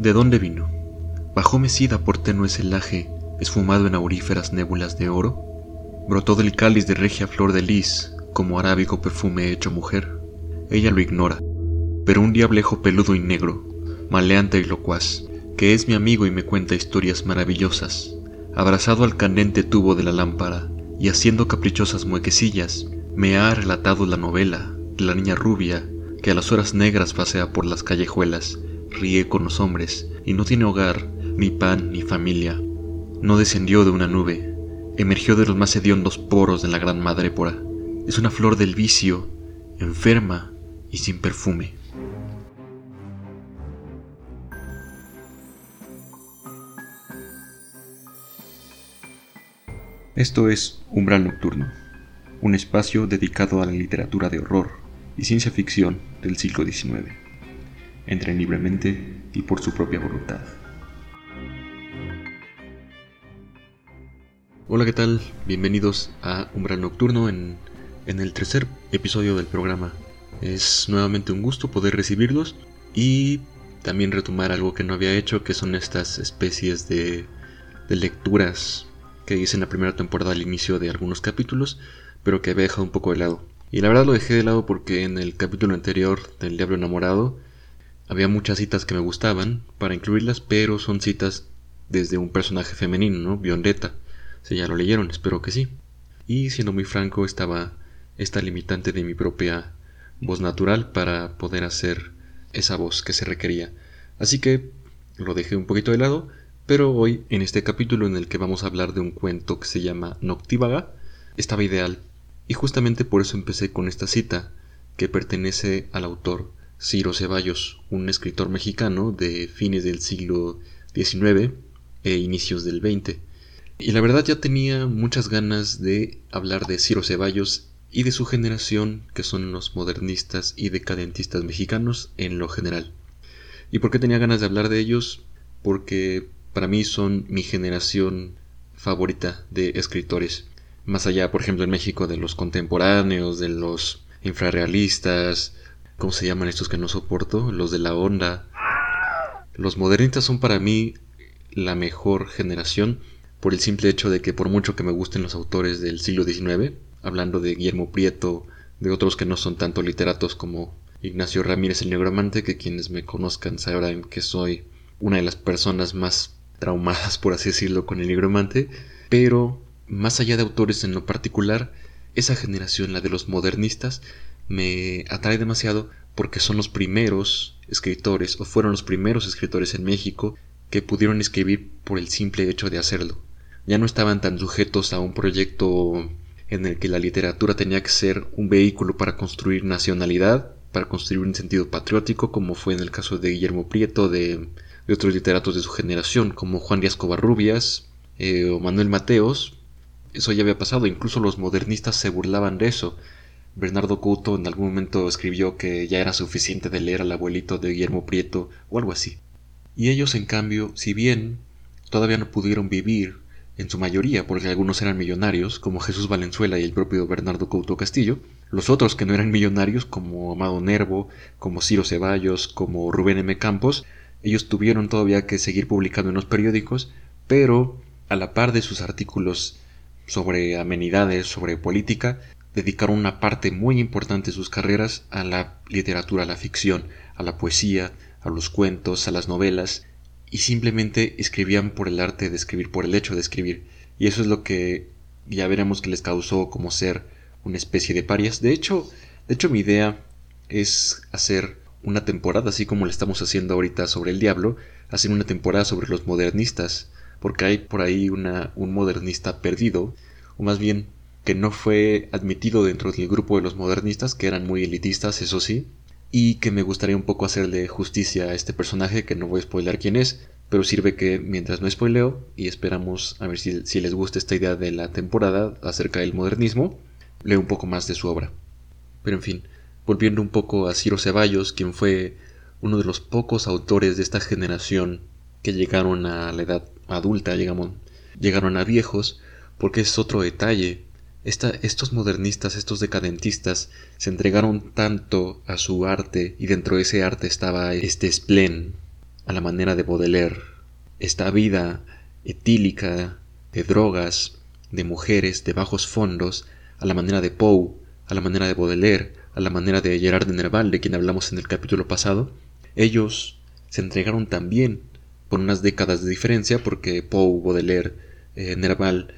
¿De dónde vino? ¿Bajó mecida por tenue celaje, esfumado en auríferas nébulas de oro? ¿Brotó del cáliz de regia flor de lis, como arábico perfume hecho mujer? Ella lo ignora, pero un diablejo peludo y negro, maleante y locuaz, que es mi amigo y me cuenta historias maravillosas, abrazado al candente tubo de la lámpara y haciendo caprichosas muequecillas, me ha relatado la novela de la niña rubia que a las horas negras pasea por las callejuelas, ríe con los hombres y no tiene hogar, ni pan, ni familia. No descendió de una nube, emergió de los más hediondos poros de la gran madrépora. Es una flor del vicio, enferma y sin perfume. Esto es Umbral Nocturno, un espacio dedicado a la literatura de horror y ciencia ficción del siglo XIX. Entren libremente y por su propia voluntad. Hola, ¿qué tal? Bienvenidos a Umbral Nocturno en, en el tercer episodio del programa. Es nuevamente un gusto poder recibirlos y también retomar algo que no había hecho, que son estas especies de, de lecturas que hice en la primera temporada al inicio de algunos capítulos, pero que había dejado un poco de lado. Y la verdad lo dejé de lado porque en el capítulo anterior del Diablo Enamorado había muchas citas que me gustaban para incluirlas, pero son citas desde un personaje femenino, ¿no? Violeta. Si ya lo leyeron, espero que sí. Y siendo muy franco, estaba esta limitante de mi propia voz natural para poder hacer esa voz que se requería. Así que lo dejé un poquito de lado pero hoy, en este capítulo en el que vamos a hablar de un cuento que se llama Noctívaga, estaba ideal. Y justamente por eso empecé con esta cita, que pertenece al autor Ciro Ceballos, un escritor mexicano de fines del siglo XIX e inicios del XX. Y la verdad ya tenía muchas ganas de hablar de Ciro Ceballos y de su generación, que son los modernistas y decadentistas mexicanos en lo general. ¿Y por qué tenía ganas de hablar de ellos? Porque para mí son mi generación favorita de escritores. Más allá, por ejemplo, en México de los contemporáneos, de los infrarrealistas, ¿cómo se llaman estos que no soporto? Los de la onda. Los modernistas son para mí la mejor generación por el simple hecho de que por mucho que me gusten los autores del siglo XIX, hablando de Guillermo Prieto, de otros que no son tanto literatos como Ignacio Ramírez el Negromante, que quienes me conozcan sabrán que soy una de las personas más traumadas, por así decirlo, con el nigromante, pero más allá de autores en lo particular, esa generación, la de los modernistas, me atrae demasiado porque son los primeros escritores, o fueron los primeros escritores en México, que pudieron escribir por el simple hecho de hacerlo. Ya no estaban tan sujetos a un proyecto en el que la literatura tenía que ser un vehículo para construir nacionalidad, para construir un sentido patriótico, como fue en el caso de Guillermo Prieto, de otros literatos de su generación, como Juan Díaz Covarrubias eh, o Manuel Mateos. Eso ya había pasado, incluso los modernistas se burlaban de eso. Bernardo Couto en algún momento escribió que ya era suficiente de leer al abuelito de Guillermo Prieto o algo así. Y ellos, en cambio, si bien todavía no pudieron vivir en su mayoría, porque algunos eran millonarios, como Jesús Valenzuela y el propio Bernardo Couto Castillo, los otros que no eran millonarios, como Amado Nervo, como Ciro Ceballos, como Rubén M. Campos, ellos tuvieron todavía que seguir publicando en los periódicos, pero a la par de sus artículos sobre amenidades, sobre política, dedicaron una parte muy importante de sus carreras a la literatura, a la ficción, a la poesía, a los cuentos, a las novelas, y simplemente escribían por el arte de escribir, por el hecho de escribir. Y eso es lo que ya veremos que les causó como ser una especie de parias. De hecho, de hecho mi idea es hacer una temporada, así como le estamos haciendo ahorita sobre el diablo, hacer una temporada sobre los modernistas, porque hay por ahí una, un modernista perdido, o más bien que no fue admitido dentro del grupo de los modernistas, que eran muy elitistas, eso sí, y que me gustaría un poco hacerle justicia a este personaje, que no voy a spoiler quién es, pero sirve que mientras no spoileo, y esperamos a ver si, si les gusta esta idea de la temporada acerca del modernismo, leo un poco más de su obra. Pero en fin, volviendo un poco a Ciro Ceballos, quien fue uno de los pocos autores de esta generación que llegaron a la edad adulta, digamos, llegaron a viejos, porque es otro detalle. Estos modernistas, estos decadentistas, se entregaron tanto a su arte y dentro de ese arte estaba este splen. a la manera de Baudelaire. Esta vida etílica de drogas, de mujeres, de bajos fondos, a la manera de Poe, a la manera de Baudelaire, a la manera de Gerard de Nerval, de quien hablamos en el capítulo pasado, ellos se entregaron también por unas décadas de diferencia, porque Poe, Baudelaire, eh, Nerval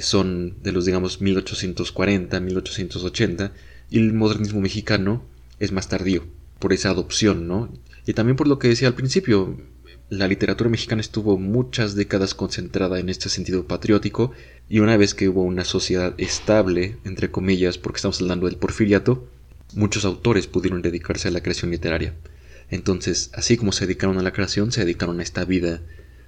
son de los, digamos, 1840, 1880, y el modernismo mexicano es más tardío, por esa adopción, ¿no? Y también por lo que decía al principio, la literatura mexicana estuvo muchas décadas concentrada en este sentido patriótico y una vez que hubo una sociedad estable, entre comillas, porque estamos hablando del porfiriato, muchos autores pudieron dedicarse a la creación literaria. Entonces, así como se dedicaron a la creación, se dedicaron a esta vida,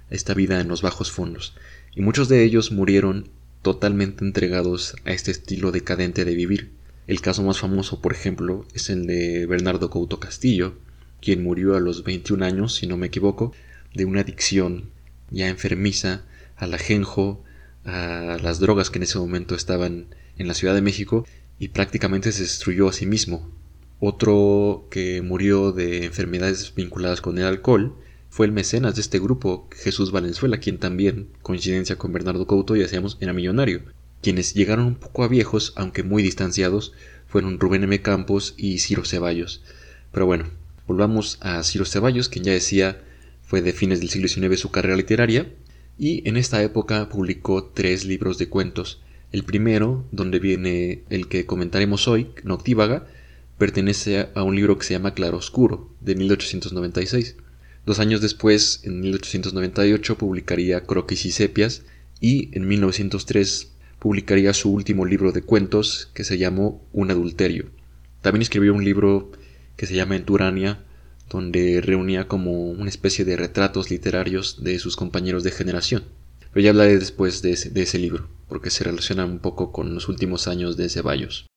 esta vida en los bajos fondos. Y muchos de ellos murieron totalmente entregados a este estilo decadente de vivir. El caso más famoso, por ejemplo, es el de Bernardo Couto Castillo, quien murió a los 21 años, si no me equivoco, de una adicción ya enfermiza al ajenjo, a las drogas que en ese momento estaban en la Ciudad de México y prácticamente se destruyó a sí mismo. Otro que murió de enfermedades vinculadas con el alcohol fue el mecenas de este grupo, Jesús Valenzuela, quien también, coincidencia con Bernardo Couto, ya decíamos, era millonario. Quienes llegaron un poco a viejos, aunque muy distanciados, fueron Rubén M. Campos y Ciro Ceballos. Pero bueno, volvamos a Ciro Ceballos, quien ya decía fue de fines del siglo XIX su carrera literaria, y en esta época publicó tres libros de cuentos. El primero, donde viene el que comentaremos hoy, Noctívaga, pertenece a un libro que se llama Claroscuro, de 1896. Dos años después, en 1898, publicaría Croquis y Sepias, y en 1903 publicaría su último libro de cuentos, que se llamó Un adulterio. También escribió un libro que se llama Enturania, donde reunía como una especie de retratos literarios de sus compañeros de generación. Pero ya hablaré después de ese, libro, porque se relaciona un poco con los últimos años de Ceballos.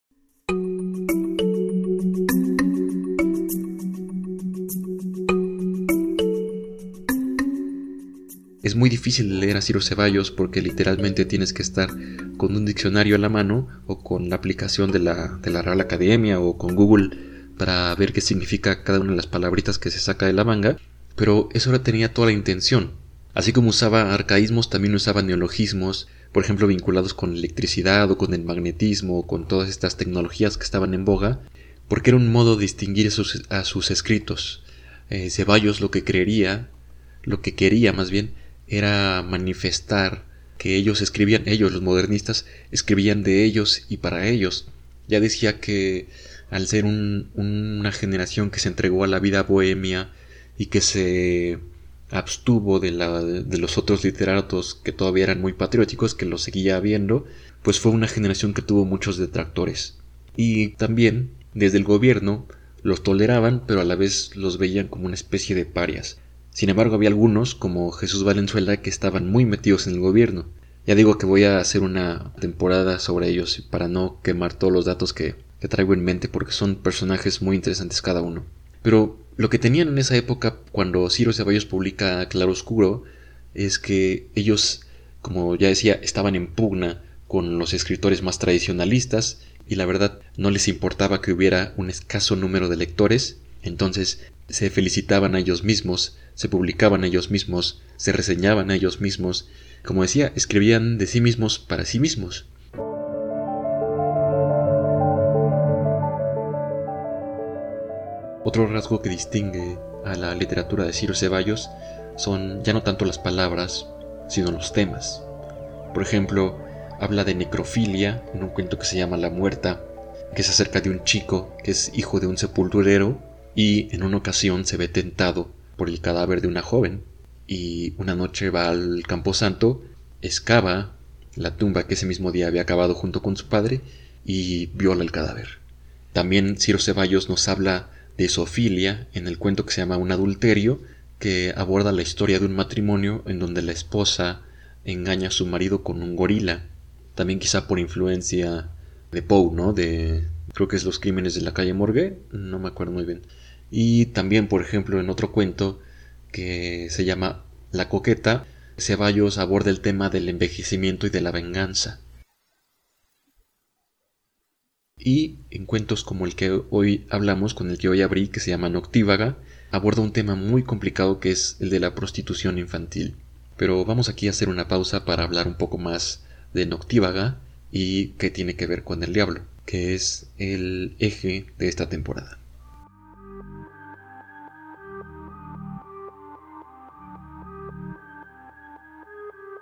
Muy difícil leer a Ciro Ceballos porque literalmente tienes que estar con un diccionario a la mano o con la aplicación de la, de la Real Academia o con Google para ver qué significa cada una de las palabritas que se saca de la manga, pero eso ahora tenía toda la intención. Así como usaba arcaísmos, también usaba neologismos, por ejemplo vinculados con electricidad o con el magnetismo o con todas estas tecnologías que estaban en boga, porque era un modo de distinguir a sus, escritos. Eh, Ceballos lo que creería, lo que quería más bien, era manifestar que ellos escribían, ellos los modernistas, escribían de ellos y para ellos. Ya decía que al ser una generación que se entregó a la vida bohemia y que se abstuvo de, de los otros literatos que todavía eran muy patrióticos, que los seguía viendo, pues fue una generación que tuvo muchos detractores. Y también, desde el gobierno, los toleraban, pero a la vez los veían como una especie de parias. Sin embargo, había algunos, como Jesús Valenzuela, que estaban muy metidos en el gobierno. Ya digo que voy a hacer una temporada sobre ellos para no quemar todos los datos que, que traigo en mente porque son personajes muy interesantes cada uno. Pero lo que tenían en esa época cuando Ciro Ceballos publica Claroscuro es que ellos, como ya decía, estaban en pugna con los escritores más tradicionalistas y la verdad no les importaba que hubiera un escaso número de lectores, entonces se felicitaban a ellos mismos, se publicaban ellos mismos, se reseñaban ellos mismos, como decía, escribían de sí mismos para sí mismos. Otro rasgo que distingue a la literatura de Ciro Ceballos son ya no tanto las palabras, sino los temas. Por ejemplo, habla de necrofilia en un cuento que se llama La Muerta, que es acerca de un chico que es hijo de un sepulturero y en una ocasión se ve tentado por el cadáver de una joven y una noche va al camposanto, excava la tumba que ese mismo día había acabado junto con su padre y viola el cadáver. También Ciro Ceballos nos habla de Sofilia en el cuento que se llama Un adulterio, que aborda la historia de un matrimonio en donde la esposa engaña a su marido con un gorila, también quizá por influencia de Poe, ¿no? De creo que es Los crímenes de la calle Morgue, no me acuerdo muy bien. Y también, por ejemplo, en otro cuento que se llama La coqueta, Ceballos aborda el tema del envejecimiento y de la venganza. Y en cuentos como el que hoy hablamos, con el que hoy abrí, que se llama Noctívaga, aborda un tema muy complicado que es el de la prostitución infantil. Pero vamos aquí a hacer una pausa para hablar un poco más de Noctívaga y qué tiene que ver con el diablo, que es el eje de esta temporada.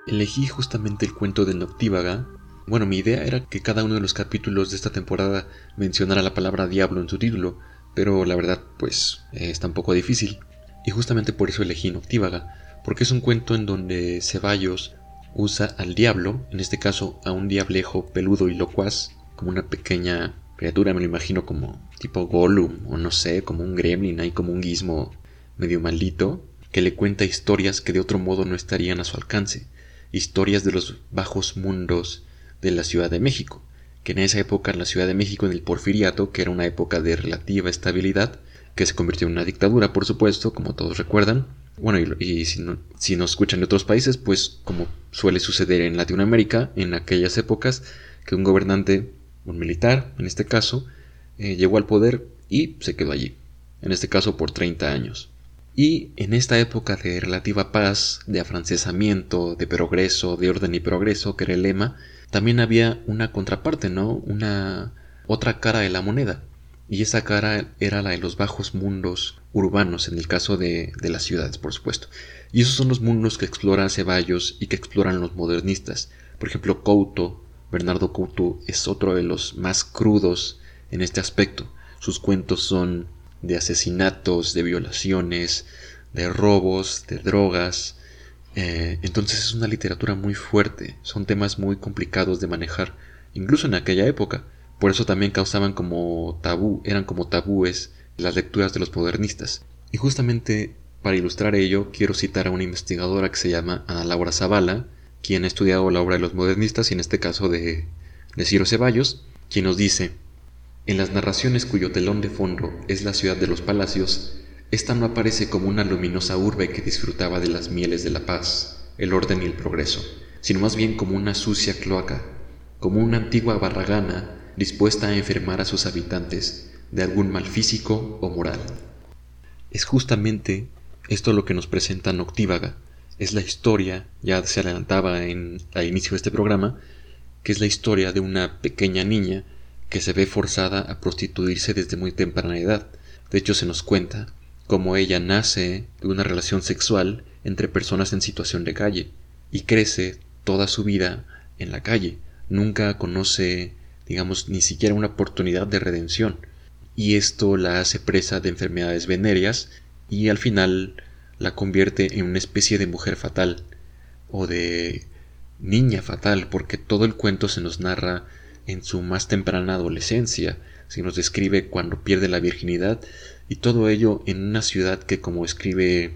Elegí justamente el cuento de Noctívaga. Bueno, mi idea era que cada uno de los capítulos de esta temporada mencionara la palabra diablo en su título, pero la verdad, pues, está un poco difícil. Y justamente por eso elegí Noctívaga, porque es un cuento en donde Ceballos usa al diablo, en este caso a un diablejo peludo y locuaz, como una pequeña criatura, me lo imagino como tipo Gollum, o no sé, como un gremlin, ahí como un guismo medio maldito, que le cuenta historias que de otro modo no estarían a su alcance historias de los bajos mundos de la Ciudad de México, que en esa época en la Ciudad de México, en el Porfiriato, que era una época de relativa estabilidad, que se convirtió en una dictadura, por supuesto, como todos recuerdan. Bueno, y, si, no, si nos escuchan de otros países, pues como suele suceder en Latinoamérica, en aquellas épocas, que un gobernante, un militar, en este caso, eh, llegó al poder y se quedó allí, en este caso por 30 años. Y en esta época de relativa paz, de afrancesamiento, de progreso, de orden y progreso, que era el lema, también había una contraparte, ¿no? Una otra cara de la moneda. Y esa cara era la de los bajos mundos urbanos, en el caso de, de las ciudades, por supuesto. Y esos son los mundos que exploran Ceballos y que exploran los modernistas. Por ejemplo, Couto, Bernardo Couto, es otro de los más crudos en este aspecto. Sus cuentos son de asesinatos, de violaciones, de robos, de drogas. Eh, entonces es una literatura muy fuerte, son temas muy complicados de manejar, incluso en aquella época. Por eso también causaban como tabú, eran como tabúes las lecturas de los modernistas. Y justamente para ilustrar ello, quiero citar a una investigadora que se llama Ana Laura Zavala, quien ha estudiado la obra de los modernistas y en este caso de, de Ciro Ceballos, quien nos dice en las narraciones cuyo telón de fondo es la ciudad de los palacios, esta no aparece como una luminosa urbe que disfrutaba de las mieles de la paz, el orden y el progreso, sino más bien como una sucia cloaca, como una antigua barragana dispuesta a enfermar a sus habitantes de algún mal físico o moral. Es justamente esto lo que nos presenta Noctívaga, es la historia, ya se adelantaba en, al inicio de este programa, que es la historia de una pequeña niña que se ve forzada a prostituirse desde muy temprana edad. De hecho, se nos cuenta cómo ella nace de una relación sexual entre personas en situación de calle y crece toda su vida en la calle. Nunca conoce, digamos, ni siquiera una oportunidad de redención. Y esto la hace presa de enfermedades venéreas y al final la convierte en una especie de mujer fatal o de niña fatal porque todo el cuento se nos narra en su más temprana adolescencia, se nos describe cuando pierde la virginidad y todo ello en una ciudad que como escribe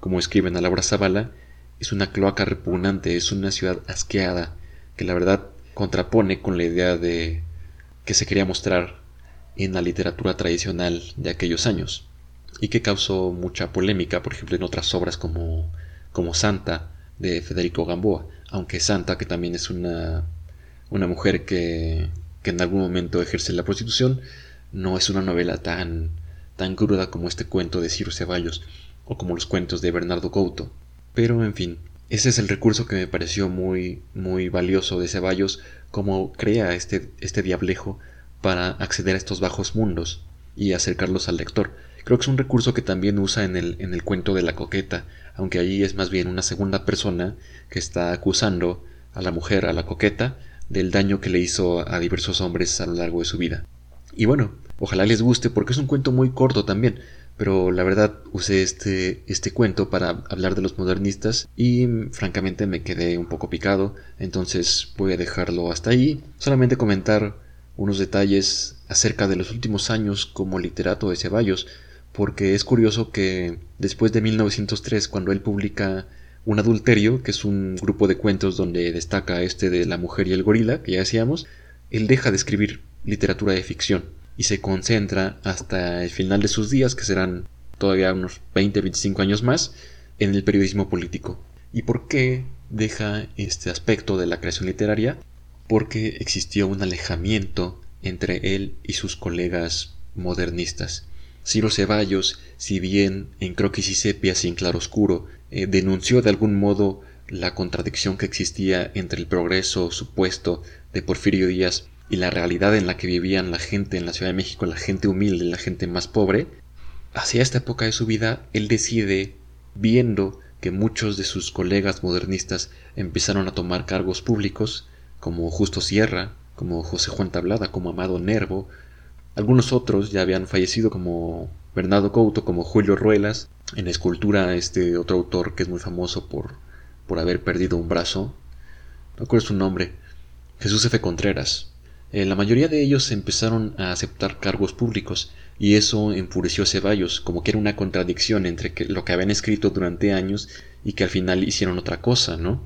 como escribe en Laura Zavala es una cloaca repugnante, es una ciudad asqueada que la verdad contrapone con la idea de que se quería mostrar en la literatura tradicional de aquellos años y que causó mucha polémica, por ejemplo, en otras obras como, como Santa de Federico Gamboa, aunque Santa, que también es una una mujer que, que en algún momento ejerce la prostitución, no es una novela tan, tan cruda como este cuento de Ciro Ceballos o como los cuentos de Bernardo Couto. Pero en fin, ese es el recurso que me pareció muy, muy valioso de Ceballos, como crea este, este diablejo para acceder a estos bajos mundos y acercarlos al lector. Creo que es un recurso que también usa en el, en el cuento de la coqueta, aunque allí es más bien una segunda persona que está acusando a la mujer, a la coqueta, del daño que le hizo a diversos hombres a lo largo de su vida. Y bueno, ojalá les guste porque es un cuento muy corto también, pero la verdad usé este, este cuento para hablar de los modernistas y francamente me quedé un poco picado, entonces voy a dejarlo hasta ahí, solamente comentar unos detalles acerca de los últimos años como literato de Ceballos, porque es curioso que después de 1903, cuando él publica un adulterio, que es un grupo de cuentos donde destaca este de la mujer y el gorila, que ya decíamos, él deja de escribir literatura de ficción y se concentra hasta el final de sus días, que serán todavía unos 20-25 años más, en el periodismo político. ¿Y por qué deja este aspecto de la creación literaria? Porque existió un alejamiento entre él y sus colegas modernistas. Ciro Ceballos, si bien en croquis y sepias y en claroscuro, eh, denunció de algún modo la contradicción que existía entre el progreso supuesto de Porfirio Díaz y la realidad en la que vivían la gente en la Ciudad de México, la gente humilde, la gente más pobre, hacia esta época de su vida él decide, viendo que muchos de sus colegas modernistas empezaron a tomar cargos públicos, como Justo Sierra, como José Juan Tablada, como Amado Nervo, algunos otros ya habían fallecido como Bernardo Couto, como Julio Ruelas, en escultura este otro autor que es muy famoso por, por haber perdido un brazo, no recuerdo su nombre, Jesús F. Contreras. Eh, la mayoría de ellos empezaron a aceptar cargos públicos y eso enfureció a Ceballos, como que era una contradicción entre lo que habían escrito durante años y que al final hicieron otra cosa, ¿no?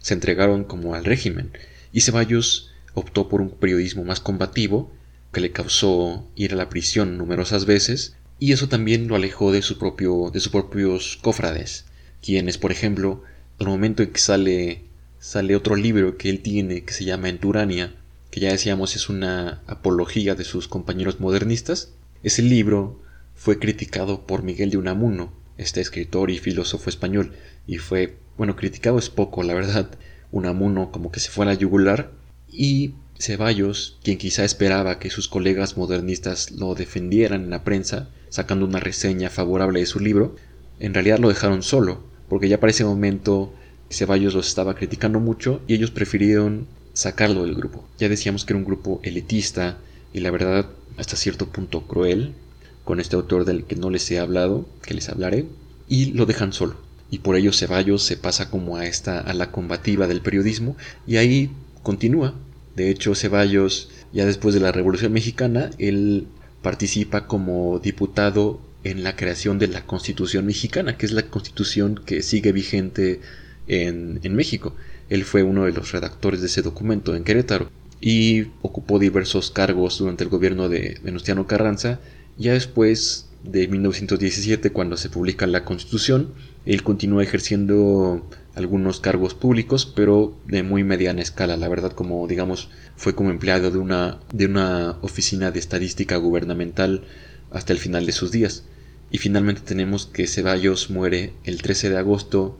Se entregaron como al régimen y Ceballos optó por un periodismo más combativo que le causó ir a la prisión numerosas veces, y eso también lo alejó de, su propio, de sus propios cofrades, quienes, por ejemplo, al momento en que sale, sale otro libro que él tiene que se llama Enturania, que ya decíamos es una apología de sus compañeros modernistas, ese libro fue criticado por Miguel de Unamuno, este escritor y filósofo español, y fue, bueno, criticado es poco, la verdad, Unamuno como que se fue a la yugular, y Ceballos, quien quizá esperaba que sus colegas modernistas lo defendieran en la prensa, sacando una reseña favorable de su libro, en realidad lo dejaron solo, porque ya para ese momento Ceballos los estaba criticando mucho y ellos prefirieron sacarlo del grupo. Ya decíamos que era un grupo elitista y la verdad hasta cierto punto cruel con este autor del que no les he hablado, que les hablaré, y lo dejan solo. Y por ello Ceballos se pasa como a esta a la combativa del periodismo y ahí continúa de hecho, Ceballos, ya después de la Revolución Mexicana, él participa como diputado en la creación de la Constitución mexicana, que es la constitución que sigue vigente en, México. Él fue uno de los redactores de ese documento en Querétaro y ocupó diversos cargos durante el gobierno de Venustiano Carranza. Ya después de 1917, cuando se publica la Constitución, él continúa ejerciendo algunos cargos públicos, pero de muy mediana escala. La verdad, como digamos, fue como empleado de una, de una oficina de estadística gubernamental hasta el final de sus días. Y finalmente tenemos que Ceballos muere el 13 de agosto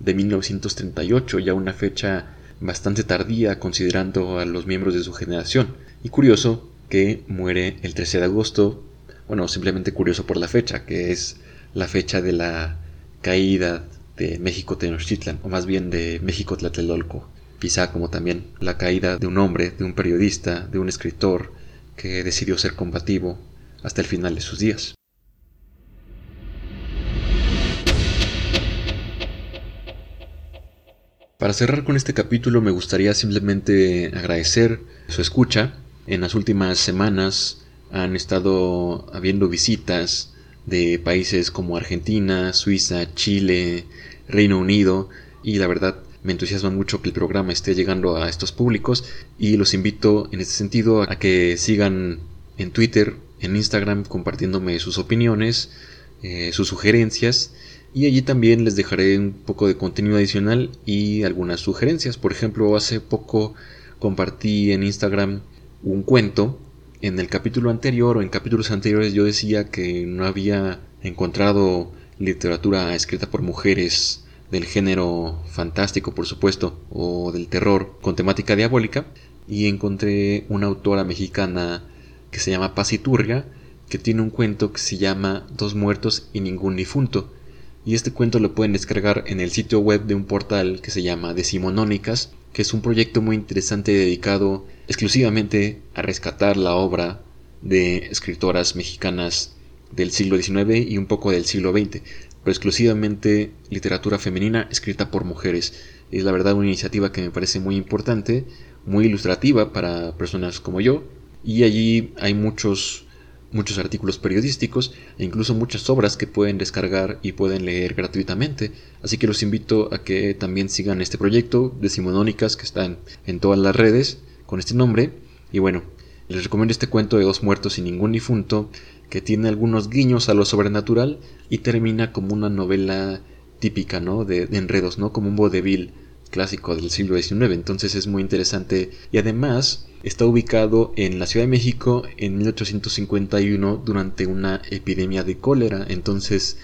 de 1938, ya una fecha bastante tardía considerando a los miembros de su generación. Y curioso que muere el 13 de agosto, bueno, simplemente curioso por la fecha, que es la fecha de la caída de México Tenochtitlan, o más bien de México Tlatelolco. Quizá como también la caída de un hombre, de un periodista, de un escritor que decidió ser combativo hasta el final de sus días. Para cerrar con este capítulo me gustaría simplemente agradecer su escucha. En las últimas semanas han estado habiendo visitas de países como Argentina, Suiza, Chile, Reino Unido y la verdad me entusiasma mucho que el programa esté llegando a estos públicos y los invito en este sentido a que sigan en Twitter, en Instagram compartiéndome sus opiniones, eh, sus sugerencias y allí también les dejaré un poco de contenido adicional y algunas sugerencias. Por ejemplo, hace poco compartí en Instagram un cuento en el capítulo anterior o en capítulos anteriores yo decía que no había encontrado literatura escrita por mujeres del género fantástico, por supuesto, o del terror con temática diabólica, y encontré una autora mexicana que se llama Pasiturga, que tiene un cuento que se llama Dos muertos y ningún difunto. Y este cuento lo pueden descargar en el sitio web de un portal que se llama Decimonónicas, que es un proyecto muy interesante dedicado exclusivamente a rescatar la obra de escritoras mexicanas del siglo XIX y un poco del siglo XX, pero exclusivamente literatura femenina escrita por mujeres. Es la verdad una iniciativa que me parece muy importante, muy ilustrativa para personas como yo, y allí hay muchos muchos artículos periodísticos e incluso muchas obras que pueden descargar y pueden leer gratuitamente. Así que los invito a que también sigan este proyecto de Simonónicas que están en todas las redes con este nombre. Y bueno, les recomiendo este cuento de dos muertos y ningún difunto que tiene algunos guiños a lo sobrenatural y termina como una novela típica, ¿no? De, enredos, ¿no? Como un vodevil clásico del siglo XIX, entonces es muy interesante y además está ubicado en la Ciudad de México en 1851 durante una epidemia de cólera, entonces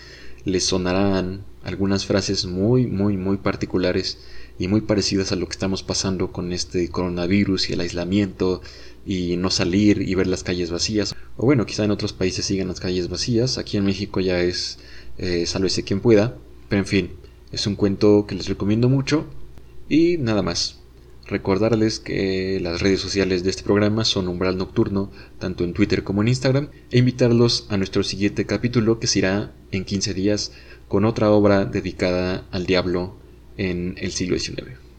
les sonarán algunas frases muy, muy, muy particulares y muy parecidas a lo que estamos pasando con este coronavirus y el aislamiento y no salir y ver las calles vacías. O bueno, quizá en otros países sigan las calles vacías, aquí en México ya es eh, sálvese quien pueda, pero en fin, es un cuento que les recomiendo mucho y nada más. Recordarles que las redes sociales de este programa son Umbral Nocturno, tanto en Twitter como en Instagram, e invitarlos a nuestro siguiente capítulo que será en 15 días con otra obra dedicada al diablo en el siglo XIX.